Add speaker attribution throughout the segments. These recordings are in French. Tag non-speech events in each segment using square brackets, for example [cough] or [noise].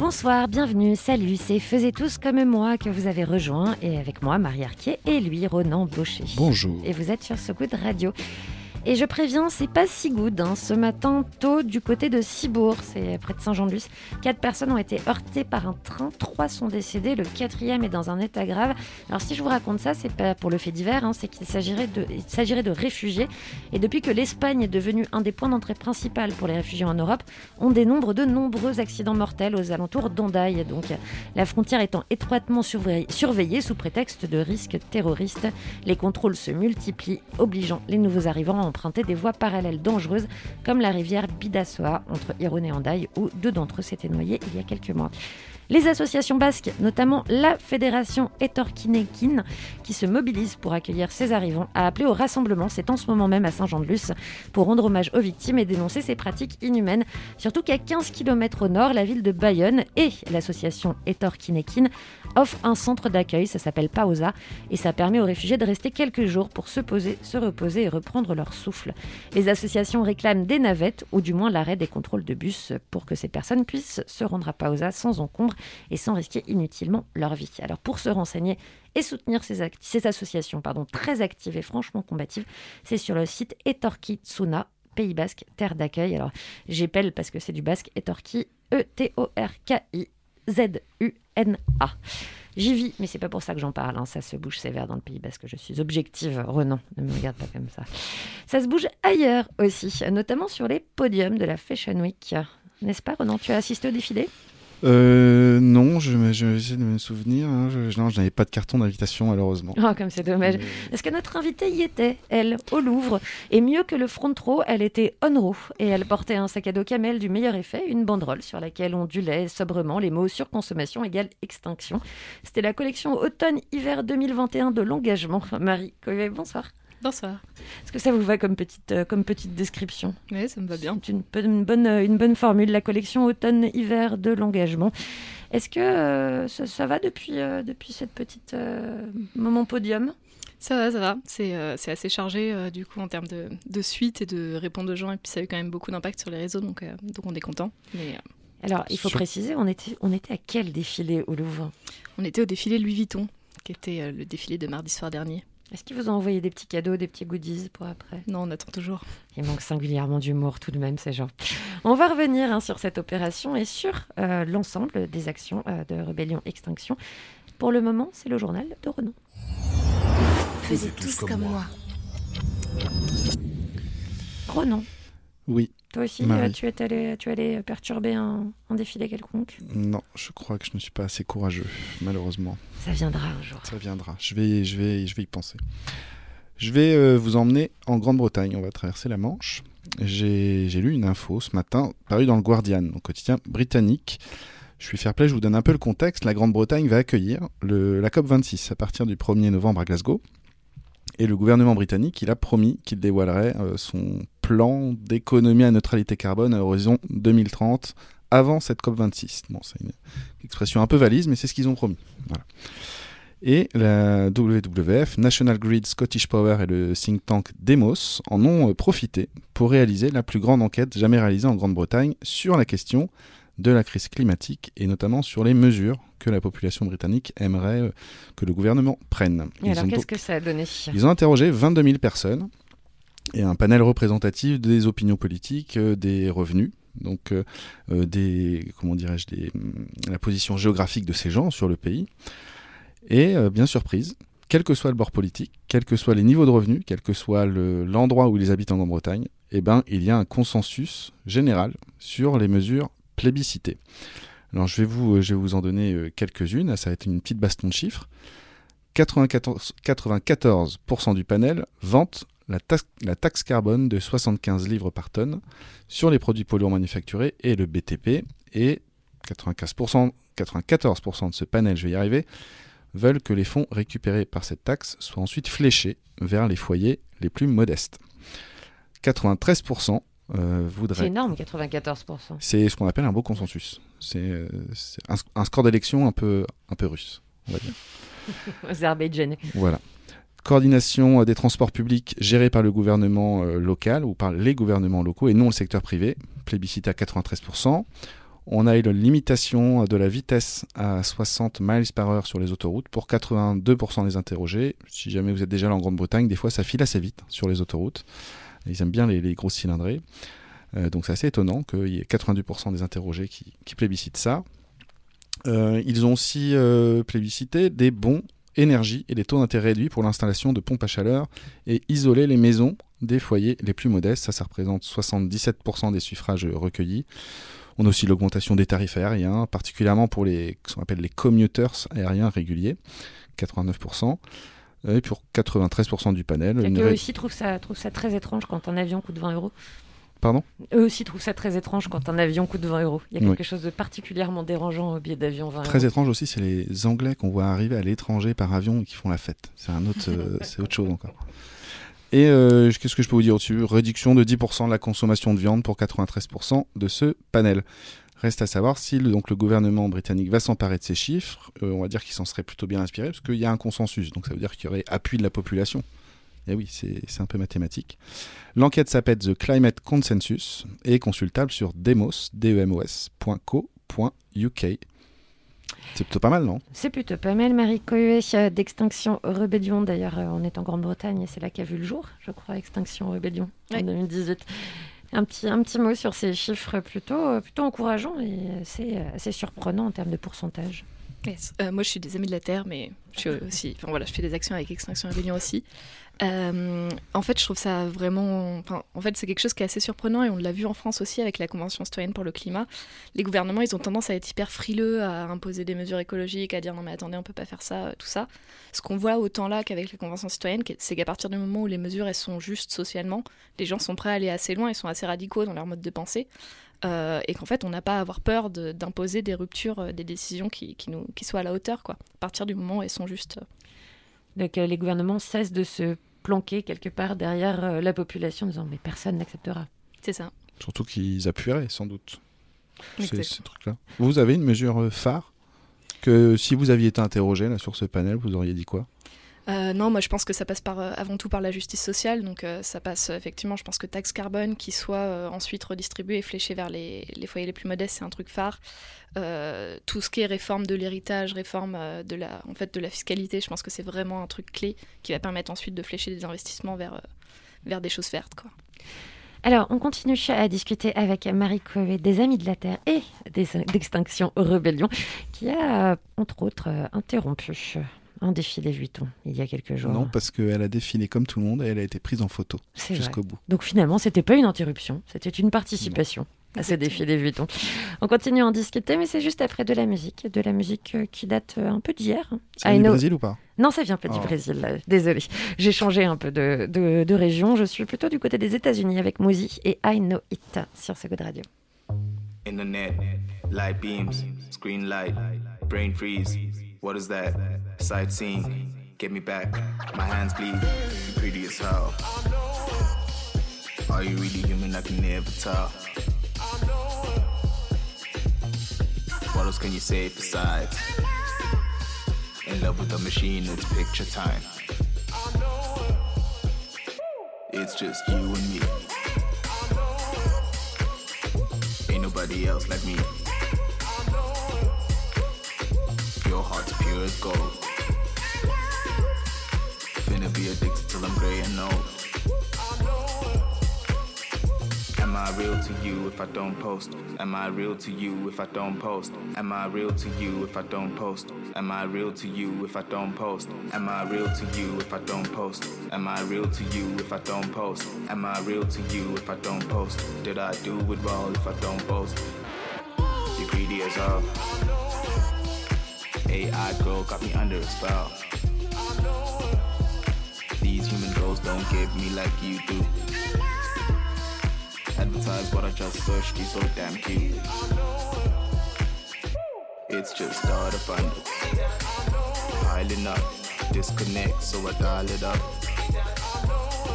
Speaker 1: Bonsoir, bienvenue, salut, c'est Faisez tous comme moi que vous avez rejoint et avec moi Marie Arquier et lui Ronan Baucher.
Speaker 2: Bonjour.
Speaker 1: Et vous êtes sur ce Good Radio. Et je préviens, c'est pas si good. hein. Ce matin, tôt, du côté de Cibourg, c'est près de Saint-Jean-de-Luz, quatre personnes ont été heurtées par un train. Trois sont décédés. Le quatrième est dans un état grave. Alors, si je vous raconte ça, c'est pas pour le fait divers, hein, c'est qu'il s'agirait de, réfugiés. Et depuis que l'Espagne est devenue un des points d'entrée principal pour les réfugiés en Europe, on dénombre de nombreux accidents mortels aux alentours d'Ondaille. Donc, la frontière étant étroitement surveillée sous prétexte de risques terroristes, les contrôles se multiplient, obligeant les nouveaux arrivants à emprunter des voies parallèles dangereuses comme la rivière Bidassoa entre Irun et Hendaye où deux d'entre eux s'étaient noyés il y a quelques mois. Les associations basques, notamment la Fédération Etorkinekin, qui se mobilise pour accueillir ces arrivants, a appelé au rassemblement, c'est en ce moment même à Saint-Jean-de-Luz, pour rendre hommage aux victimes et dénoncer ces pratiques inhumaines. Surtout qu'à 15 km au nord, la ville de Bayonne et l'association Etorkinekin offrent un centre d'accueil, ça s'appelle Pausa, et ça permet aux réfugiés de rester quelques jours pour se poser, se reposer et reprendre leur souffle. Les associations réclament des navettes, ou du moins l'arrêt des contrôles de bus, pour que ces personnes puissent se rendre à Pausa sans encombre et sans risquer inutilement leur vie. Alors pour se renseigner et soutenir ces, associations pardon, très actives et franchement combatives, c'est sur le site Etorki Tsuna, Pays Basque, terre d'accueil. Alors j'épelle parce que c'est du basque, Etorki, E E-T-O-R-K-I-Z-U-N-A. J'y vis, mais c'est pas pour ça que j'en parle. hein. Ça se bouge sévère dans le Pays Basque. Je suis objective, Renan. Ne me regarde pas comme ça. Ça se bouge ailleurs aussi, notamment sur les podiums de la Fashion Week. N'est-ce pas, Renan? Tu as assisté au défilé?
Speaker 2: Euh, non, je, je vais essayer de me souvenir. hein. Je, non, je n'avais pas de carton d'invitation, malheureusement.
Speaker 1: Oh, comme c'est dommage.
Speaker 2: Mais-
Speaker 1: Parce que notre invitée y était, elle, au Louvre. Et mieux que le front row, elle était on row. Et elle portait un sac à dos camel du meilleur effet, une banderole sur laquelle ondulaient sobrement les mots surconsommation égale extinction. C'était la collection automne-hiver 2021 de l'engagement. Marie Covet, bonsoir.
Speaker 3: Bonsoir.
Speaker 1: Est-ce que ça vous va comme petite, euh, comme petite description?
Speaker 3: Oui, ça me va bien.
Speaker 1: C'est une, bonne- une bonne, euh, une bonne formule, la collection automne-hiver de l'engagement. Est-ce que euh, ça, ça va depuis, euh, depuis cette petite euh, moment podium?
Speaker 3: Ça va, ça va. C'est euh, c'est assez chargé euh, du coup en termes de, de suite et de répondre aux gens. Et puis ça a eu quand même beaucoup d'impact sur les réseaux, donc, euh, donc on est content. Mais euh,
Speaker 1: Alors, il faut
Speaker 2: Sur-
Speaker 1: préciser, on était, on était à quel défilé au Louvre?
Speaker 3: On était au défilé Louis Vuitton, qui était euh, le défilé de mardi soir dernier.
Speaker 1: Est-ce qu'ils vous ont envoyé des petits cadeaux, des petits goodies pour après?
Speaker 3: Non, on attend toujours.
Speaker 1: Il manque singulièrement d'humour tout de même, ces gens. On va revenir hein, sur cette opération et sur euh, l'ensemble des actions euh, de Rébellion Extinction. Pour le moment, c'est le journal de Renan.
Speaker 4: Faisiez tous comme moi.
Speaker 1: Renan,
Speaker 2: Oui,
Speaker 1: toi aussi,
Speaker 2: Marie.
Speaker 1: euh, tu es allé, tu es allé perturber un, un défilé quelconque
Speaker 2: non, je crois que je ne suis pas assez courageux, malheureusement.
Speaker 1: Ça viendra un jour.
Speaker 2: Ça viendra. Je vais, je vais, je vais y penser. Je vais euh, vous emmener en Grande-Bretagne. On va traverser la Manche. J'ai j'ai lu une info ce matin, parue dans le Guardian, au quotidien britannique. Je suis fair play, je vous donne un peu le contexte. La Grande-Bretagne va accueillir le, la COP26 à partir du 1er novembre à Glasgow. Et le gouvernement britannique, il a promis qu'il dévoilerait euh, son plan d'économie à neutralité carbone à l'horizon 2030 avant cette COP26. Bon, c'est une expression un peu valise, mais c'est ce qu'ils ont promis. Et la WWF, National Grid Scottish Power et le think tank Demos en ont euh, profité pour réaliser la plus grande enquête jamais réalisée en Grande-Bretagne sur la question de la crise climatique et notamment sur les mesures que la population britannique aimerait euh, que le gouvernement prenne.
Speaker 1: Et
Speaker 2: Ils
Speaker 1: alors,
Speaker 2: ont
Speaker 1: qu'est-ce
Speaker 2: donc-
Speaker 1: que ça a donné?
Speaker 2: ils ont interrogé 22 000 personnes et un panel représentatif des opinions politiques, euh, des revenus, donc euh, des comment dirais-je, des, la position géographique de ces gens sur le pays. Et euh, bien surprise, quel que soit le bord politique, quels que soient les niveaux de revenus, quel que soit le- l'endroit où ils habitent en Grande-Bretagne, eh ben, il y a un consensus général sur les mesures plébiscitées. Alors je vais vous, euh, je vais vous en donner euh, quelques-unes, ça va être une petite baston de chiffres. 94%, 94% du panel vante la, taxe- carbone de 75 livres par tonne sur les produits polluants manufacturés et le BTP, et 95%, 94% de ce panel, je vais y arriver, veulent que les fonds récupérés par cette taxe soient ensuite fléchés vers les foyers les plus modestes. 93% euh,
Speaker 1: C'est énorme, 94%.
Speaker 2: C'est ce qu'on appelle un beau consensus. C'est euh, un, un score d'élection un peu, un peu russe, on va dire. [laughs]
Speaker 1: Azerbaïdjanais.
Speaker 2: Voilà. Coordination euh, des transports publics gérés par le gouvernement local ou par les gouvernements locaux et non le secteur privé, plébiscité à 93%. On a eu la limitation de la vitesse à 60 miles par heure sur les autoroutes pour 82% des interrogés. Si jamais vous êtes déjà en Grande-Bretagne, des fois ça file assez vite sur les autoroutes. Ils aiment bien les, les grosses cylindrées. Euh, donc c'est assez étonnant qu'il y ait 92% des interrogés qui, qui plébiscitent ça. Euh, ils ont aussi euh, plébiscité des bons énergie et des taux d'intérêt réduits pour l'installation de pompes à chaleur et isoler les maisons des foyers les plus modestes. Ça, ça représente 77% des suffrages recueillis. On a aussi l'augmentation des tarifs aériens, particulièrement pour les, ce qu'on appelle les commuters aériens réguliers, 89%. Et pour 93% du panel. Une ré-
Speaker 1: aussi trouvent ça, trouvent ça très étrange quand un avion coûte 20 euros.
Speaker 2: Pardon?
Speaker 1: Eux aussi trouvent ça très étrange quand un avion coûte 20 euros. Il y a
Speaker 2: Oui.
Speaker 1: quelque chose de particulièrement dérangeant au billet d'avion 20
Speaker 2: Très
Speaker 1: euros.
Speaker 2: étrange aussi, c'est les Anglais qu'on voit arriver à l'étranger par avion et qui font la fête. C'est un autre, euh, [laughs] c'est autre chose encore. Et euh, qu'est-ce que je peux vous dire au-dessus? Réduction de 10% de la consommation de viande pour 93% de ce panel. Reste à savoir si le, donc, le gouvernement britannique va s'emparer de ces chiffres. Euh, on va dire qu'il s'en serait plutôt bien inspiré parce qu'il y a un consensus. Donc ça veut dire qu'il y aurait appui de la population. Et oui, c'est c'est un peu mathématique. L'enquête s'appelle The Climate Consensus et est consultable sur demos, demos.co.uk. C'est plutôt pas mal, non?
Speaker 1: C'est plutôt pas mal. Marie Cohuet euh, d'Extinction Rebellion, d'ailleurs, euh, on est en Grande-Bretagne et c'est là qu'a vu le jour, je crois, Extinction Rebellion en
Speaker 3: Ouais.
Speaker 1: 2018. Un petit, un petit mot sur ces chiffres plutôt, euh, plutôt encourageants et assez, euh, assez surprenants en termes de pourcentage.
Speaker 3: Yes. Euh, moi, je suis des Amis de la Terre, mais je suis [laughs] aussi. Enfin voilà, je fais des actions avec Extinction Rebellion aussi. Euh, en fait, je trouve ça vraiment. En fait, c'est quelque chose qui est assez surprenant et on l'a vu en France aussi avec la Convention citoyenne pour le climat. Les gouvernements, ils ont tendance à être hyper frileux, à imposer des mesures écologiques, à dire non mais attendez, on peut pas faire ça, euh, tout ça. Ce qu'on voit autant là qu'avec la Convention citoyenne, c'est qu'à partir du moment où les mesures sont justes socialement, les gens sont prêts à aller assez loin, ils sont assez radicaux dans leur mode de pensée. Euh, et qu'en fait, on n'a pas à avoir peur d'imposer des ruptures, des décisions qui, soient à la hauteur, quoi. À partir du moment où elles sont justes.
Speaker 1: Donc les gouvernements cessent de se planquer quelque part derrière euh, la population en disant mais personne n'acceptera.
Speaker 3: C'est ça.
Speaker 2: Surtout qu'ils appuieraient, sans doute. Ces, ces trucs-là. Vous avez une mesure euh, phare? Que si vous aviez été interrogé là, sur ce panel, vous auriez dit quoi?
Speaker 3: Euh, non, moi je pense que ça passe par, euh, avant tout par la justice sociale. Donc euh, ça passe effectivement, je pense que taxe carbone qui soit ensuite redistribuée et fléchée vers les, les foyers les plus modestes, c'est un truc phare. Tout ce qui est réforme de l'héritage, réforme de, la, en fait, de la fiscalité, je pense que c'est vraiment un truc clé qui va permettre ensuite de flécher des investissements vers, vers des choses vertes. Quoi.
Speaker 1: Alors, on continue à discuter avec Marie Covet des Amis de la Terre et des- d'Extinction Rebellion, qui a, entre autres, interrompu un défilé Vuitton il y a quelques jours.
Speaker 2: Non, parce qu'elle a défilé comme tout le monde et elle a été prise en photo jusqu'au bout.
Speaker 1: Donc finalement, c'était pas une interruption, c'était une participation à ce défilé Vuitton. On continue à en discuter, mais c'est juste après de la musique, de la musique euh, qui date euh, un peu d'hier.
Speaker 2: C'est du
Speaker 1: know-
Speaker 2: Brésil ou pas?
Speaker 1: Non, ça vient pas du
Speaker 2: Oh.
Speaker 1: Brésil, désolé. J'ai changé un peu de, de, de région. Je suis plutôt du côté des États-Unis avec Mozy et I Know It sur ce Good Radio.
Speaker 5: Internet, light beams, screen light, brain freeze. What is that? Sightseeing, get me back. My hands bleed, You're pretty as hell. Are you really human? I can never tell. What else can you say besides? In love with the machine, it's picture time. It's just you and me. Ain't nobody else like me. Your heart's pure as gold. Finna be addicted till I'm gray and old. Am I real to you if I don't post? Am I real to you if I don't post? Am I real to you if I don't post? Am I real to you if I don't post? Am I real to you if I don't post? Am I real to you if I don't post? Am I real to you if I don't post? Did I do it well if I don't post? You greedy as hell. AI girl got me under a spell. These human girls don't give me like you do. Advertise what I just searched, you so damn cute. It's just start of bundle. Piling up, disconnect, so I dial it up.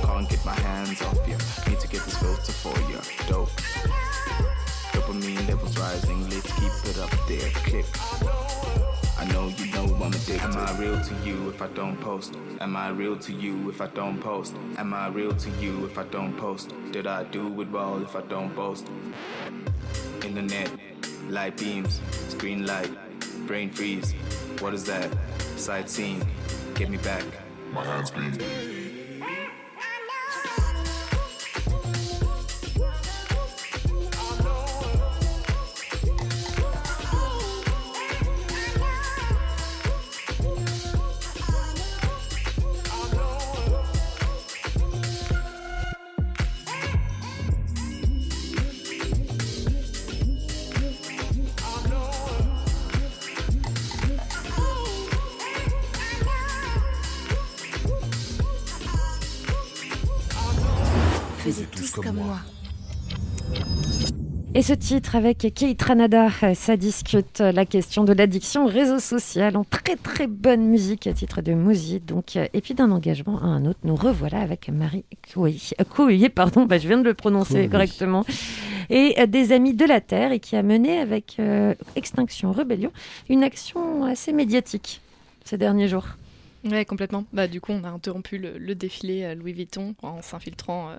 Speaker 5: Can't get my hands off you. Need to get this filter for you. Dope. Dopamine levels rising, let's keep it up there. Click. I know you know I'm addicted. Am I real to you if I don't post? Am I real to you if I don't post? Am I real to you if I don't post? Did I do it well if I don't post? Internet, light beams, screen light, brain freeze. What is that? Sightseeing, get me back. My hands beat.
Speaker 4: Comme moi.
Speaker 1: Et ce titre avec Kate Ranada, euh, ça discute la question de l'addiction au réseau social en très très bonne musique à titre de musique. Donc, euh, et puis d'un engagement à un autre, nous revoilà avec Marie Couillet, pardon, bah, je viens de le prononcer correctement, et euh, des Amis de la Terre, et qui a mené avec euh, Extinction Rebellion une action assez médiatique ces derniers jours.
Speaker 3: Ouais, complètement. Bah, du coup, on a interrompu le, le défilé euh, Louis Vuitton en s'infiltrant euh,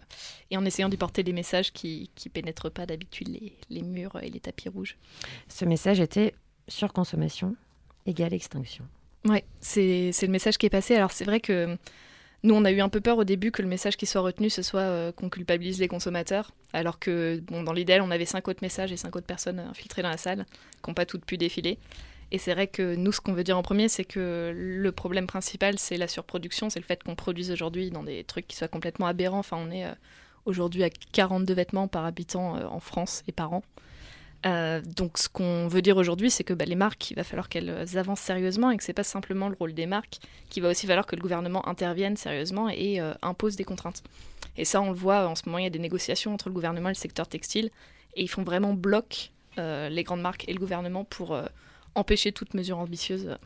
Speaker 3: et en essayant d'y porter des messages qui ne pénètrent pas d'habitude les, les murs et les tapis rouges.
Speaker 1: Ce message était surconsommation égale extinction.
Speaker 3: Ouais, c'est c'est le message qui est passé. Alors, c'est vrai que nous, on a eu un peu peur au début que le message qui soit retenu, ce soit euh, qu'on culpabilise les consommateurs. Alors que, bon, dans l'idéal, on avait cinq autres messages et cinq autres personnes infiltrées dans la salle qui n'ont pas toutes pu défiler. Et c'est vrai que nous, ce qu'on veut dire en premier, c'est que le problème principal, c'est la surproduction, c'est le fait qu'on produise aujourd'hui dans des trucs qui soient complètement aberrants. Enfin, on est euh, aujourd'hui à 42 vêtements par habitant euh, en France et par an. Euh, donc, ce qu'on veut dire aujourd'hui, c'est que bah, les marques, il va falloir qu'elles avancent sérieusement et que c'est pas simplement le rôle des marques, qu'il va aussi falloir que le gouvernement intervienne sérieusement et impose des contraintes. Et ça, on le voit en ce moment, il y a des négociations entre le gouvernement et le secteur textile, et ils font vraiment bloc les grandes marques et le gouvernement pour empêcher toute mesure ambitieuse. euh,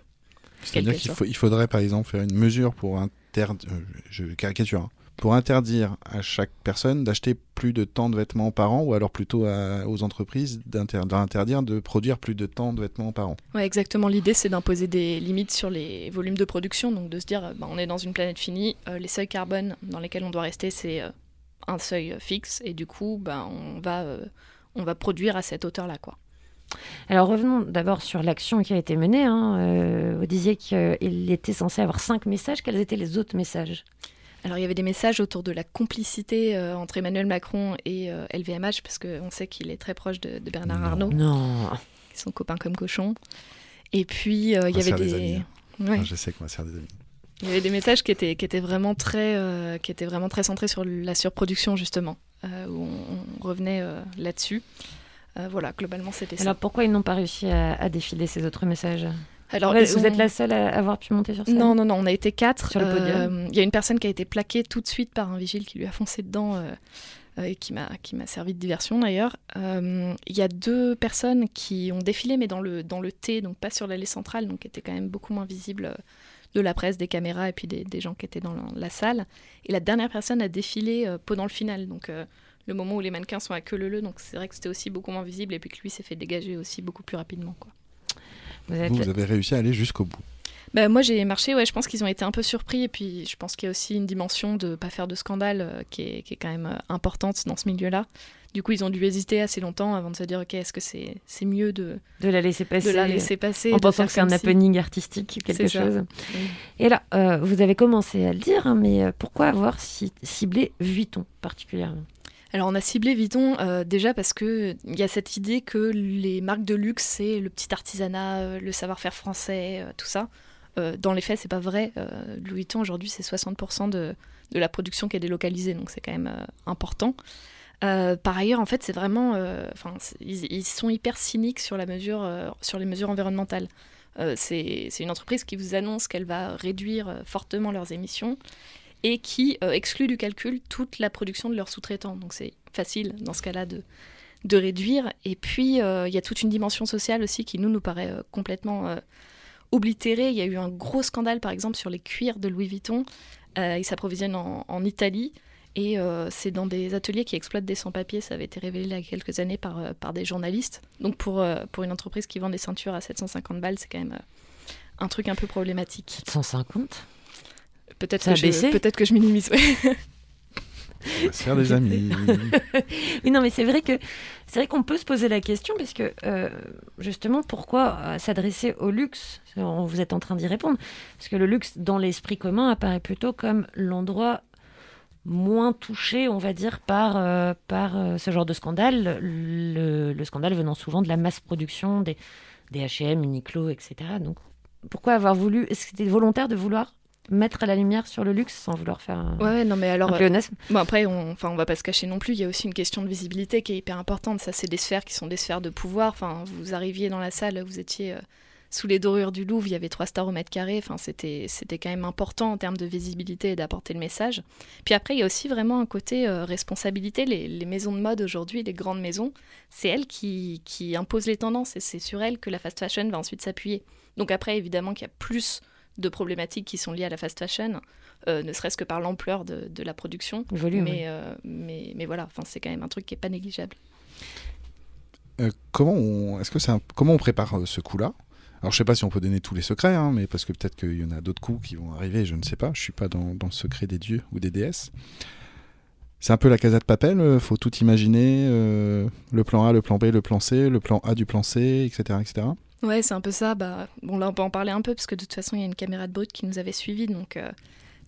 Speaker 2: C'est-à-dire qu'il faudrait par exemple faire une mesure pour interdire, je caricature, hein, pour interdire à chaque personne d'acheter plus de tant de vêtements par an, ou alors plutôt à- aux entreprises d'inter- d'interdire de produire plus de tant de vêtements par an.
Speaker 3: Ouais, exactement. L'idée, c'est d'imposer des limites sur les volumes de production. Donc, de se dire, euh, bah, on est dans une planète finie. euh, les seuils carbone dans lesquels on doit rester, c'est euh, un seuil euh, fixe. Et du coup, bah, on, va, euh, on va produire à cette hauteur-là. quoi.
Speaker 1: Alors revenons d'abord sur l'action qui a été menée. Hein. Euh, vous disiez qu'il était censé avoir cinq messages. Quels étaient les autres messages?
Speaker 3: Alors, il y avait des messages autour de la complicité euh, entre Emmanuel Macron et euh, LVMH, parce qu'on sait qu'il est très proche de, de Bernard
Speaker 2: Non.
Speaker 3: Arnault.
Speaker 1: Non.
Speaker 3: Ils sont copains comme cochons. Et puis, euh, il y avait
Speaker 2: des
Speaker 3: des...
Speaker 2: amis.
Speaker 3: Ouais.
Speaker 2: Enfin, je sais qu'on va se faire des amis.
Speaker 3: Il y avait des messages qui étaient, qui étaient, vraiment, très, euh, qui étaient vraiment très centrés sur la surproduction, justement, euh, où on, on revenait euh, là-dessus. Euh, voilà, globalement, c'était ça.
Speaker 1: Alors pourquoi ils n'ont pas réussi à, à défiler ces autres messages
Speaker 3: Alors,
Speaker 1: Ouais,
Speaker 3: ils
Speaker 1: Vous
Speaker 3: ont-
Speaker 1: êtes la seule à avoir pu monter sur scène
Speaker 3: Non, non, non, on a été quatre.
Speaker 1: Sur le podium.
Speaker 3: Euh, Il y a une personne qui a été plaquée tout de suite par un vigile qui lui a foncé dedans euh, euh, et qui m'a qui m'a servi de diversion d'ailleurs. Euh, Il y a deux personnes qui ont défilé, mais dans le, dans le T, donc pas sur l'allée centrale, donc qui était quand même beaucoup moins visible euh, de la presse, des caméras et puis des, des gens qui étaient dans la, la salle. Et la dernière personne a défilé euh, pendant le final, donc euh, le moment où les mannequins sont à queue leu donc c'est vrai que c'était aussi beaucoup moins visible et puis que lui s'est fait dégager aussi beaucoup plus rapidement. Quoi.
Speaker 1: Vous êtes-
Speaker 2: Vous, vous avez réussi à aller jusqu'au bout.
Speaker 3: Bah, moi j'ai marché, ouais, je pense qu'ils ont été un peu surpris et puis je pense qu'il y a aussi une dimension de pas faire de scandale euh, qui, est, qui est quand même euh, importante dans ce milieu-là. Du coup ils ont dû hésiter assez longtemps avant de se dire ok est-ce que c'est c'est mieux de,
Speaker 1: de la laisser passer,
Speaker 3: de la laisser passer
Speaker 1: en pensant
Speaker 3: faire
Speaker 1: que c'est un
Speaker 3: si-
Speaker 1: happening artistique, quelque chose.
Speaker 3: Oui.
Speaker 1: Et là, euh, vous avez commencé à le dire, hein, mais pourquoi avoir ci- ciblé Vuitton particulièrement?
Speaker 3: Alors on a ciblé Vuitton euh, déjà parce que il y a cette idée que les marques de luxe c'est le petit artisanat, euh, le savoir-faire français, euh, tout ça. Euh, dans les faits c'est pas vrai. Louis Vuitton aujourd'hui c'est 60% de, la production qui est délocalisée donc c'est quand même important. Par ailleurs en fait c'est vraiment, enfin ils, sont hyper cyniques sur la mesure, sur les mesures environnementales. C'est une entreprise qui vous annonce qu'elle va réduire fortement leurs émissions et qui euh, exclut du calcul toute la production de leurs sous-traitants. Donc c'est facile dans ce cas-là de, de réduire. Et puis, euh, il y a toute une dimension sociale aussi qui, nous, nous paraît euh, complètement oblitérée. Il y a eu un gros scandale, par exemple, sur les cuirs de Louis Vuitton. Ils s'approvisionnent en, Italie. Et c'est dans des ateliers qui exploitent des sans-papiers. Ça avait été révélé il y a quelques années par, par des journalistes. Donc, pour, pour une entreprise qui vend des ceintures à 750 balles, c'est quand même un truc un peu problématique.
Speaker 1: 150
Speaker 3: Peut-être que, je- peut-être que je minimise. ouais.
Speaker 2: On va se faire des amis. [laughs]
Speaker 1: Oui, non, mais c'est vrai que c'est vrai qu'on peut se poser la question parce que euh, justement, pourquoi euh, s'adresser au luxe? On- Vous êtes en train d'y répondre parce que le luxe, dans l'esprit commun, apparaît plutôt comme l'endroit moins touché, on va dire, par euh, par euh, ce genre de scandale. Le, le scandale venant souvent de la masse production des des H&M, Uniqlo, etc. Donc, pourquoi avoir voulu Est-ce que c'était volontaire de vouloir mettre la lumière sur le luxe sans vouloir faire un,
Speaker 3: Ouais, non, mais alors.
Speaker 1: pléonasme
Speaker 3: Bon après, on, enfin, on va pas se cacher non plus. Il y a aussi une question de visibilité qui est hyper importante. Ça, c'est des sphères qui sont des sphères de pouvoir. Enfin, vous arriviez dans la salle, vous étiez euh, sous les dorures du Louvre. Il y avait trois stars au mètre carré. Enfin, c'était, c'était quand même important en termes de visibilité et d'apporter le message. Puis après, il y a aussi vraiment un côté euh, responsabilité. Les, les maisons de mode aujourd'hui, les grandes maisons, c'est elles qui, qui imposent les tendances et c'est sur elles que la fast fashion va ensuite s'appuyer. Donc après, évidemment, qu'il y a plus de problématiques qui sont liées à la fast fashion, euh, ne serait-ce que par l'ampleur de, de la production.
Speaker 1: le volume oui.
Speaker 3: Mais, euh, mais, mais voilà, enfin, c'est quand même un truc qui est pas négligeable.
Speaker 2: Euh, comment on, est-ce que c'est un- comment on prépare ce coup-là? Alors je sais pas si on peut donner tous les secrets, hein, mais parce que peut-être qu'il y en a d'autres coups qui vont arriver, je ne sais pas. Je suis pas dans, dans le secret des dieux ou des déesses. C'est un peu la casa de Papel, faut tout imaginer, euh, le plan A, le plan B, le plan C, le plan A du plan C, etc. etc.
Speaker 3: Ouais, c'est un peu ça. Bah, bon, là, on peut en parler un peu, parce que de toute façon, il y a une caméra de brut qui nous avait suivis, donc euh,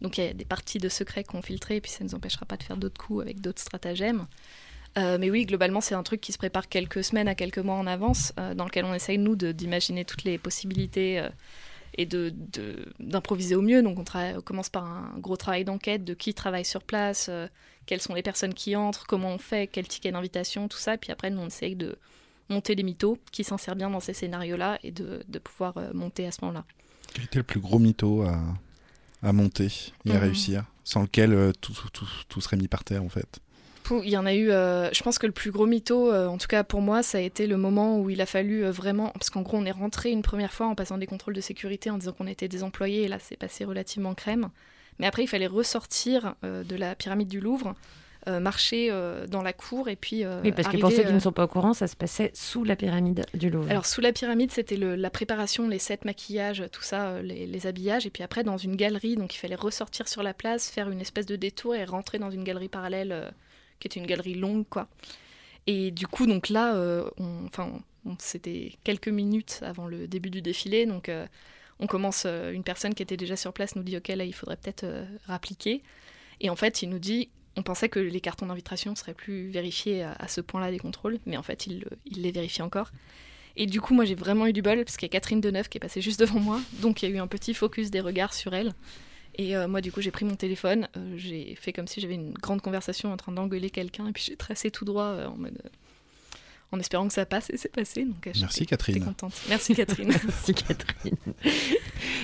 Speaker 3: donc il y a des parties de secrets qu'on filtré, et puis ça ne nous empêchera pas de faire d'autres coups avec d'autres stratagèmes. Euh, mais oui, globalement, c'est un truc qui se prépare quelques semaines à quelques mois en avance, euh, dans lequel on essaye, nous, de- d'imaginer toutes les possibilités et de- de- d'improviser au mieux. Donc, on, commence par un gros travail d'enquête de qui travaille sur place, quelles sont les personnes qui entrent, comment on fait, quel ticket d'invitation, tout ça. Puis après, nous, on essaye de monter les mythos, qui s'insèrent bien dans ces scénarios-là, et de, de pouvoir euh, monter à ce moment-là.
Speaker 2: Quel était le plus gros mytho à, à monter et à
Speaker 3: Mhm.
Speaker 2: réussir, sans lequel euh, tout, tout- tout- tout serait mis par terre en fait?
Speaker 3: Il y en a eu, euh, je pense que le plus gros mytho, euh, en tout cas pour moi, ça a été le moment où il a fallu euh, vraiment, parce qu'en gros on est rentré une première fois en passant des contrôles de sécurité en disant qu'on était des employés, et là c'est passé relativement crème. Mais après il fallait ressortir de la pyramide du Louvre, marcher euh, dans la cour et puis... euh,
Speaker 1: Oui, parce que
Speaker 3: arriver,
Speaker 1: pour ceux qui
Speaker 3: euh,
Speaker 1: ne sont pas au courant, ça se passait sous la pyramide du Louvre.
Speaker 3: Alors sous la pyramide, c'était la préparation, les sets maquillages, tout ça, euh, les, les habillages, et puis après dans une galerie, donc il fallait ressortir sur la place, faire une espèce de détour et rentrer dans une galerie parallèle, euh, qui était une galerie longue, quoi. Et du coup, donc là, euh, on- enfin, on- c'était quelques minutes avant le début du défilé, donc euh, on commence, euh, une personne qui était déjà sur place nous dit, ok, là, il faudrait peut-être euh, rappliquer. Et en fait, il nous dit, on pensait que les cartons d'invitation seraient plus vérifiés à, à ce point-là des contrôles, mais en fait, il, le- il les vérifie encore. Et du coup, moi, j'ai vraiment eu du bol, parce qu'il y a Catherine Deneuve qui est passée juste devant moi, donc il y a eu un petit focus des regards sur elle. Et euh, moi, du coup, j'ai pris mon téléphone, euh, j'ai fait comme si j'avais une grande conversation en train d'engueuler quelqu'un, et puis j'ai tracé tout droit euh, en mode. euh, en espérant que ça passe, et c'est passé. Donc,
Speaker 2: Merci Catherine.
Speaker 3: contente. Merci Catherine. [laughs]
Speaker 1: Merci Catherine.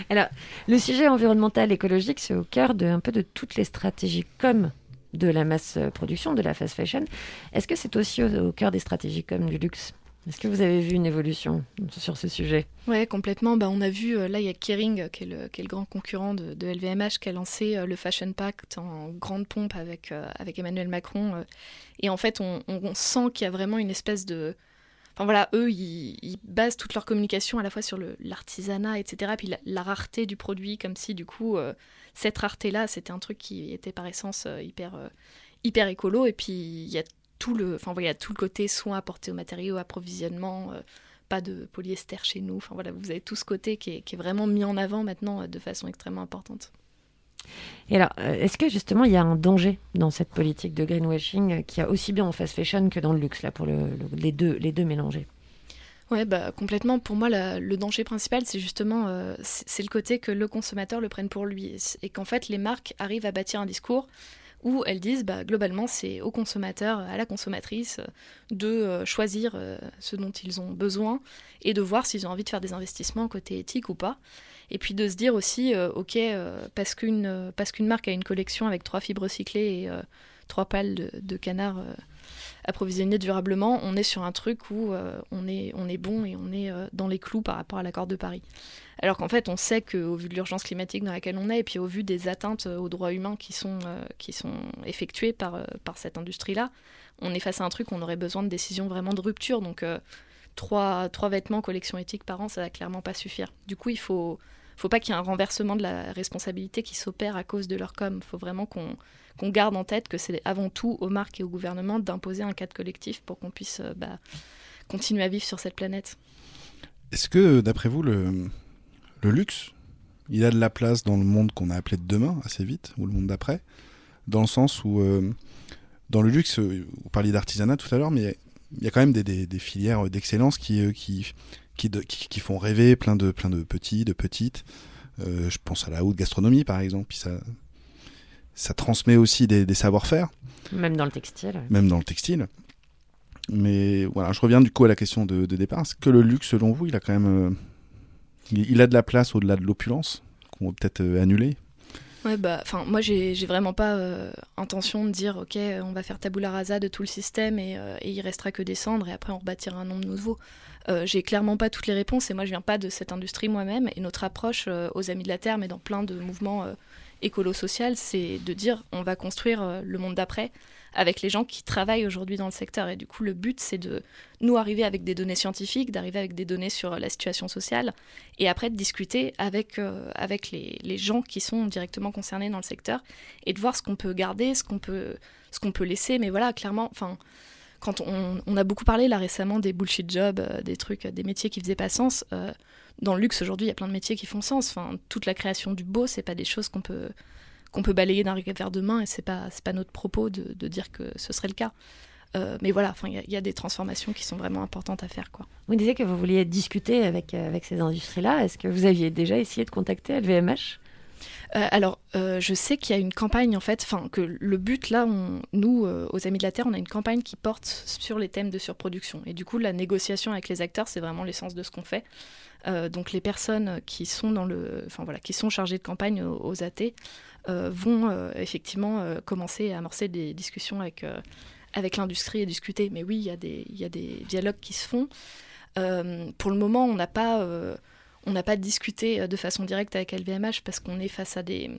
Speaker 1: Alors, le sujet environnemental écologique, c'est au cœur de un peu de toutes les stratégies comme de la masse euh, production, de la fast fashion. Est-ce que c'est aussi au, cœur des stratégies comme du luxe? Est-ce que vous avez vu une évolution sur ce sujet?
Speaker 3: Ouais, complètement. Bah, on a vu, euh, là, il y a Kering, euh, qui est le, grand concurrent de, LVMH, qui a lancé le Fashion Pact en grande pompe avec, avec Emmanuel Macron. et en fait, on- on sent qu'il y a vraiment une espèce de... Enfin voilà, eux, ils, basent toute leur communication à la fois sur l'artisanat, etc., puis la, rareté du produit, comme si, du coup, euh, cette rareté-là, c'était un truc qui était par essence euh, hyper, euh, hyper écolo. Et puis, il y a tout le, enfin, voilà, tout le côté soin apporté aux matériaux, approvisionnement... pas de polyester chez nous. Enfin voilà, vous avez tout ce côté qui est, vraiment mis en avant maintenant de façon extrêmement importante.
Speaker 1: Et alors, euh, est-ce que justement il y a un danger dans cette politique de greenwashing euh, qui a aussi bien en fast fashion que dans le luxe, là, pour le- le- les, deux, les deux mélangés?
Speaker 3: Ouais, bah complètement. Pour moi, le danger principal, c'est justement euh, c'est le côté que le consommateur le prenne pour lui et qu'en fait les marques arrivent à bâtir un discours où elles disent bah, globalement c'est au consommateur, à la consommatrice de choisir ce dont ils ont besoin et de voir s'ils ont envie de faire des investissements côté éthique ou pas. Et puis de se dire aussi, euh, ok, euh, parce qu'une euh, parce qu'une marque a une collection avec trois fibres recyclées et trois pales de, de canard approvisionnées durablement, on est sur un truc où on, est, on est bon et on est dans les clous par rapport à l'accord de Paris. Alors qu'en fait, on sait qu'au vu de l'urgence climatique dans laquelle on est, et puis au vu des atteintes aux droits humains qui sont, qui sont effectuées par, par cette industrie-là, on est face à un truc où on aurait besoin de décisions vraiment de rupture. Donc, trois, trois vêtements collection éthique par an, ça va clairement pas suffire. Du coup, il faut, faut pas qu'il y ait un renversement de la responsabilité qui s'opère à cause de leur com. Il faut vraiment qu'on qu'on garde en tête que c'est avant tout aux marques et au gouvernement d'imposer un cadre collectif pour qu'on puisse euh, bah, continuer à vivre sur cette planète.
Speaker 2: Est-ce que, d'après vous, le, le luxe, il a de la place dans le monde qu'on a appelé de demain, assez vite, ou le monde d'après? Dans le sens où, euh, dans le luxe, euh, vous parliez d'artisanat tout à l'heure, mais il y a quand même des, des- filières d'excellence qui, qui, qui, de- qui- qui font rêver plein de, plein de petits, de petites. Euh, je pense à la haute gastronomie, par exemple, puis ça, ça transmet aussi des, des savoir-faire
Speaker 1: Même dans le textile.
Speaker 2: même dans le textile. Mais voilà, je reviens du coup à la question de, de départ. Est-ce que le luxe, selon vous, il a quand même, euh, il, il a de la place au-delà de l'opulence qu'on va peut-être euh, annuler?
Speaker 3: Ouais, bah, enfin, moi, j'ai j'ai vraiment pas euh, intention de dire, ok, on va faire tabula rasa de tout le système et, euh, et il restera que des cendres et après on rebâtira un nombre nouveau. Euh, j'ai clairement pas toutes les réponses et moi, je viens pas de cette industrie moi-même et notre approche euh, aux Amis de la Terre, mais dans plein de mouvements euh, écolo-social, c'est de dire, on va construire le monde d'après avec les gens qui travaillent aujourd'hui dans le secteur. Et du coup, le but, c'est de nous arriver avec des données scientifiques, d'arriver avec des données sur la situation sociale, et après de discuter avec, avec les, les gens qui sont directement concernés dans le secteur, et de voir ce qu'on peut garder, ce qu'on peut, ce peut laisser. Mais voilà, clairement, enfin, quand on, a beaucoup parlé là récemment des bullshit jobs, euh, des trucs, euh, des métiers qui faisaient pas sens. euh, dans le luxe aujourd'hui, il y a plein de métiers qui font sens. Enfin, toute la création du beau, c'est pas des choses qu'on peut qu'on peut balayer d'un revers de main et c'est pas c'est pas notre propos de, de dire que ce serait le cas. Mais voilà, il y, a- des transformations qui sont vraiment importantes à faire, quoi.
Speaker 1: Vous disiez que vous vouliez discuter avec, avec ces industries-là. Est-ce que vous aviez déjà essayé de contacter LVMH
Speaker 3: Euh, alors, euh, je sais qu'il y a une campagne, en fait, enfin, que le but, là, nous, euh, aux Amis de la Terre, on a une campagne qui porte sur les thèmes de surproduction. Et du coup, la négociation avec les acteurs, c'est vraiment l'essence de ce qu'on fait. Donc, les personnes qui sont, dans le, enfin, voilà, qui sont chargées de campagne aux, aux AT euh, vont effectivement commencer à amorcer des discussions avec, avec l'industrie et discuter. Mais oui, il y, y a des dialogues qui se font. Pour le moment, on n'a pas... on n'a pas discuté euh, de façon directe avec LVMH parce qu'on est face à des.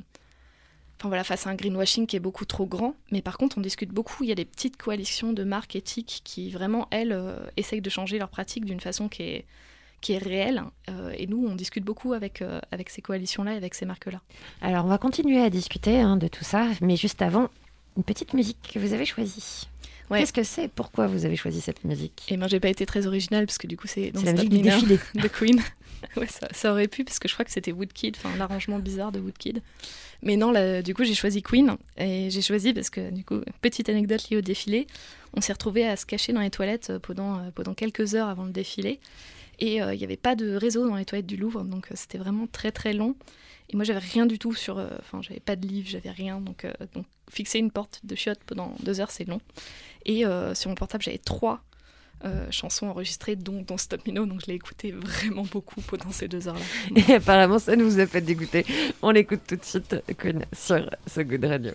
Speaker 3: Enfin voilà, face à un greenwashing qui est beaucoup trop grand. Mais par contre, on discute beaucoup. Il y a des petites coalitions de marques éthiques qui vraiment, elles, euh, essayent de changer leurs pratiques d'une façon qui est, qui est réelle. Euh, et nous, on discute beaucoup avec, euh, avec ces coalitions-là et avec ces marques-là.
Speaker 1: Alors, on va continuer à discuter hein, de tout ça, mais juste avant, une petite musique que vous avez choisie.
Speaker 3: Ouais.
Speaker 1: Qu'est-ce que c'est? Pourquoi vous avez choisi cette musique?
Speaker 3: Et moi, j'ai pas été très originale parce que du coup, c'est
Speaker 1: C'est la musique du défilé. [laughs]
Speaker 3: de Queen. [laughs] ouais, ça, aurait pu parce que je crois que c'était Woodkid, enfin l'arrangement bizarre de Woodkid. Mais non, du coup, j'ai choisi Queen et j'ai choisi parce que du coup, petite anecdote liée au défilé, on s'est retrouvé à se cacher dans les toilettes euh, pendant euh, pendant quelques heures avant le défilé et euh, il n'y avait pas de réseau dans les toilettes du Louvre, donc c'était vraiment très très long. Et moi, j'avais rien du tout sur, enfin, j'avais pas de livre, j'avais rien, donc donc fixer une porte de chiottes pendant deux heures, c'est long. Et sur mon portable, j'avais trois euh, chansons enregistrées, dont, dont Stop Mino, donc je l'ai écouté vraiment beaucoup pendant ces deux heures-là. [laughs]
Speaker 1: Et apparemment, ça ne vous a pas dégoûté. On l'écoute tout de suite, Queen, sur So Good Radio.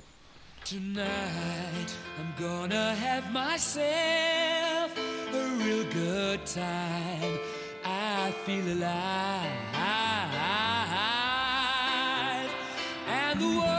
Speaker 6: Tonight, I'm gonna have myself a real good time. I feel alive. And the world,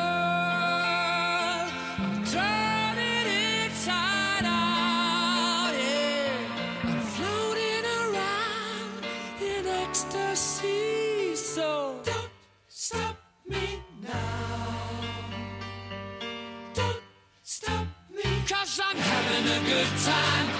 Speaker 6: time,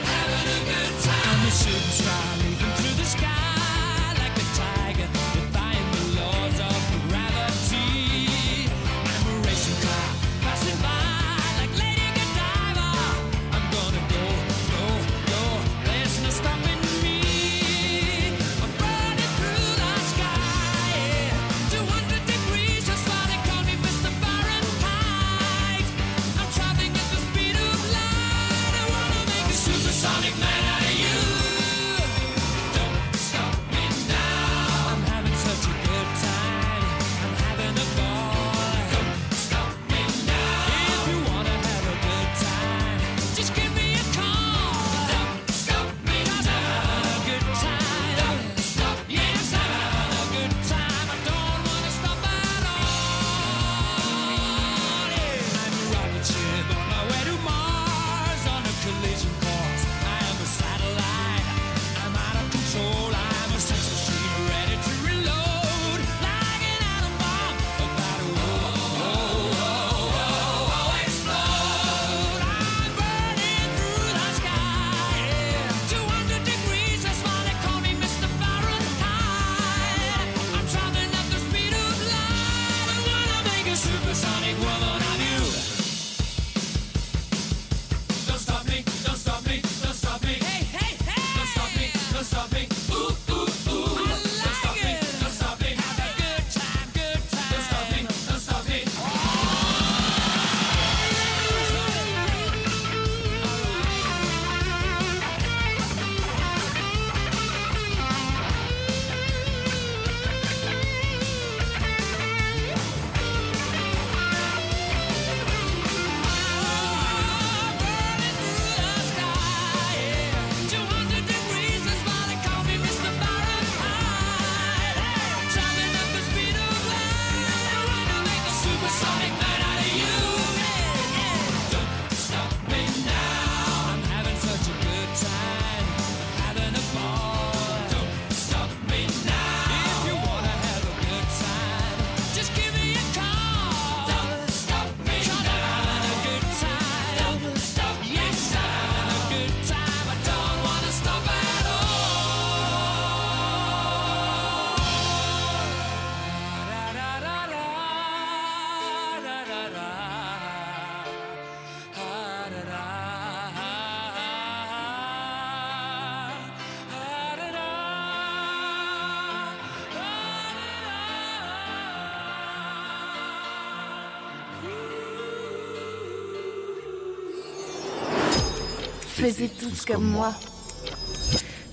Speaker 4: Tous comme moi.